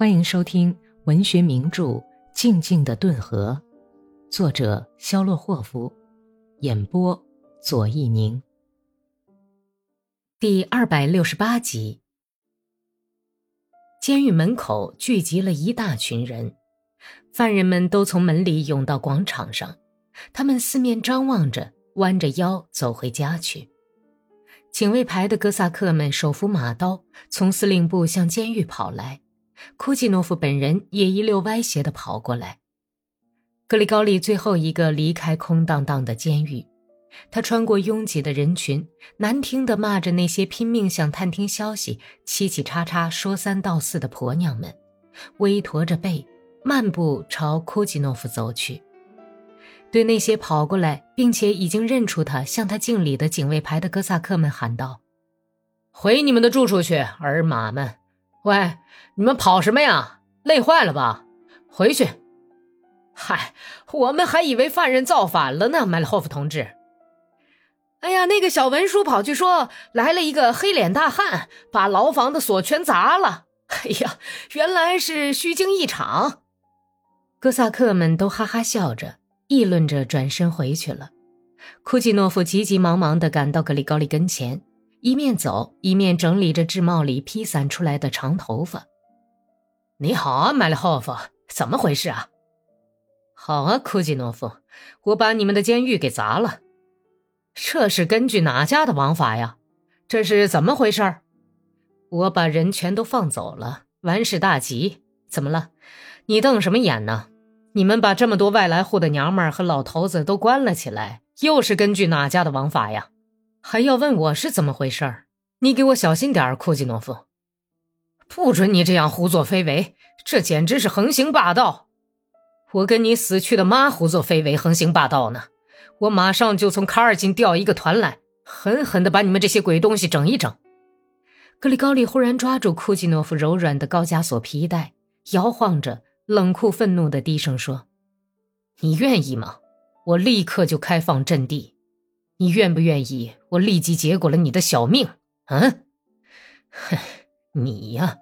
欢迎收听文学名著《静静的顿河》，作者肖洛霍夫，演播左一宁。第二百六十八集。监狱门口聚集了一大群人，犯人们都从门里涌到广场上，他们四面张望着，弯着腰走回家去。警卫排的哥萨克们手扶马刀，从司令部向监狱跑来。库季诺夫本人也一溜歪斜地跑过来。格里高利最后一个离开空荡荡的监狱，他穿过拥挤的人群，难听地骂着那些拼命想探听消息、嘁嘁喳喳说三道四的婆娘们，微驼着背，漫步朝库季诺夫走去。对那些跑过来并且已经认出他、向他敬礼的警卫排的哥萨克们喊道：“回你们的住处去，尔马们！喂，你们跑什么呀？累坏了吧？回去！嗨，我们还以为犯人造反了呢，麦勒霍夫同志。哎呀，那个小文书跑去说来了一个黑脸大汉，把牢房的锁全砸了。哎呀，原来是虚惊一场。哥萨克们都哈哈笑着。议论着，转身回去了。库季诺夫急急忙忙地赶到格里高利跟前，一面走一面整理着制帽里披散出来的长头发。“你好啊，麦列霍夫，怎么回事啊？”“好啊，库季诺夫，我把你们的监狱给砸了。”“这是根据哪家的王法呀？这是怎么回事？”“我把人全都放走了，完事大吉。怎么了？你瞪什么眼呢？”你们把这么多外来户的娘们儿和老头子都关了起来，又是根据哪家的王法呀？还要问我是怎么回事儿？你给我小心点儿，库季诺夫，不准你这样胡作非为，这简直是横行霸道！我跟你死去的妈胡作非为、横行霸道呢？我马上就从卡尔金调一个团来，狠狠地把你们这些鬼东西整一整！格里高利忽然抓住库季诺夫柔软的高加索皮带，摇晃着。冷酷愤怒的低声说：“你愿意吗？我立刻就开放阵地。你愿不愿意？我立即结果了你的小命。”嗯，哼，你呀，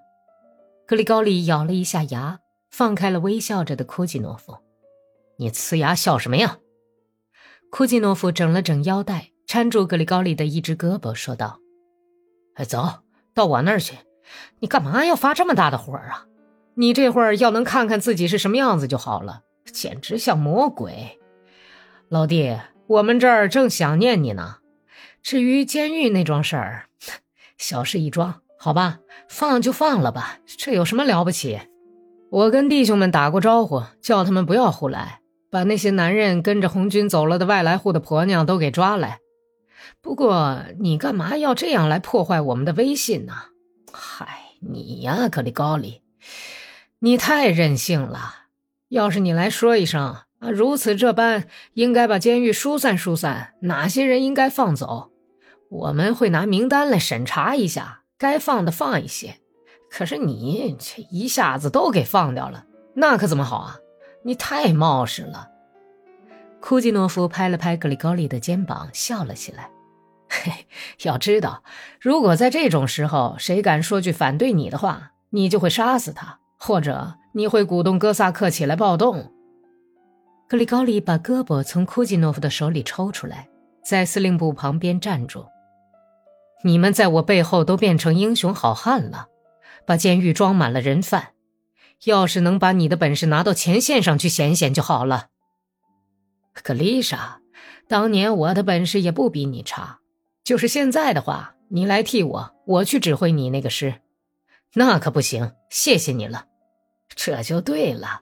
格里高利咬了一下牙，放开了微笑着的库季诺夫。你呲牙笑什么呀？库季诺夫整了整腰带，搀住格里高利的一只胳膊，说道：“哎，走到我那儿去。你干嘛要发这么大的火啊？”你这会儿要能看看自己是什么样子就好了，简直像魔鬼。老弟，我们这儿正想念你呢。至于监狱那桩事儿，小事一桩，好吧，放就放了吧，这有什么了不起？我跟弟兄们打过招呼，叫他们不要胡来，把那些男人跟着红军走了的外来户的婆娘都给抓来。不过你干嘛要这样来破坏我们的威信呢？嗨，你呀，格里高里。你太任性了！要是你来说一声啊，如此这般，应该把监狱疏散疏散，哪些人应该放走，我们会拿名单来审查一下，该放的放一些。可是你这一下子都给放掉了，那可怎么好啊？你太冒失了。库季诺夫拍了拍格里高利的肩膀，笑了起来。嘿，要知道，如果在这种时候谁敢说句反对你的话，你就会杀死他。或者你会鼓动哥萨克起来暴动？格里高利把胳膊从库季诺夫的手里抽出来，在司令部旁边站住。你们在我背后都变成英雄好汉了，把监狱装满了人犯。要是能把你的本事拿到前线上去显显就好了。格丽莎，当年我的本事也不比你差，就是现在的话，你来替我，我去指挥你那个师，那可不行。谢谢你了。这就对了。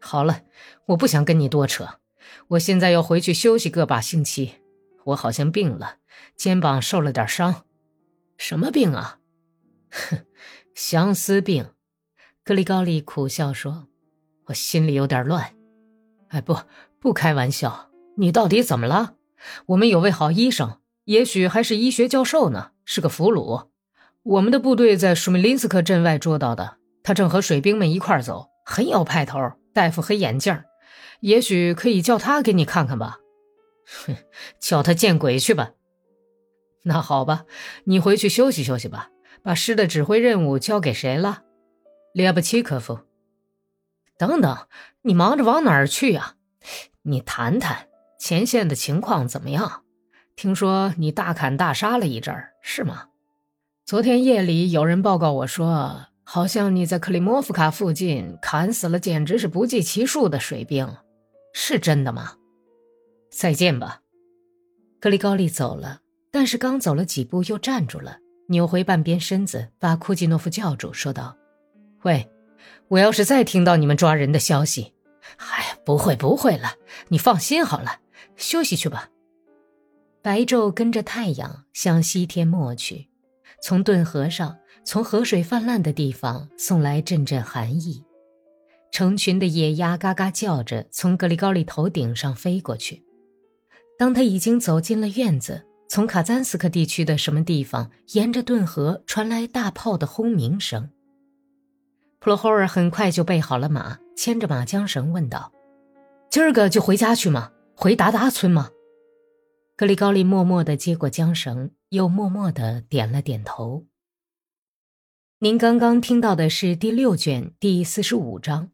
好了，我不想跟你多扯。我现在要回去休息个把星期。我好像病了，肩膀受了点伤。什么病啊？哼，相思病。格里高利苦笑说：“我心里有点乱。”哎，不，不开玩笑。你到底怎么了？我们有位好医生，也许还是医学教授呢，是个俘虏。我们的部队在舒米林斯克镇外捉到的。他正和水兵们一块走，很有派头，戴副黑眼镜也许可以叫他给你看看吧。哼，叫他见鬼去吧。那好吧，你回去休息休息吧。把师的指挥任务交给谁了？列布奇科夫。等等，你忙着往哪儿去呀？你谈谈前线的情况怎么样？听说你大砍大杀了一阵儿，是吗？昨天夜里有人报告我说，好像你在克里莫夫卡附近砍死了简直是不计其数的水兵，是真的吗？再见吧。格里高利走了，但是刚走了几步又站住了，扭回半边身子，把库季诺夫叫住，说道：“喂。”我要是再听到你们抓人的消息，哎，不会不会了，你放心好了，休息去吧。白昼跟着太阳向西天没去，从顿河上，从河水泛滥的地方送来阵阵寒意。成群的野鸭嘎嘎叫着从格里高利头顶上飞过去。当他已经走进了院子，从卡赞斯克地区的什么地方，沿着顿河传来大炮的轰鸣声。普罗霍尔很快就备好了马，牵着马缰绳问道：“今儿个就回家去吗？回达达村吗？”格里高利默默地接过缰绳，又默默地点了点头。您刚刚听到的是第六卷第四十五章。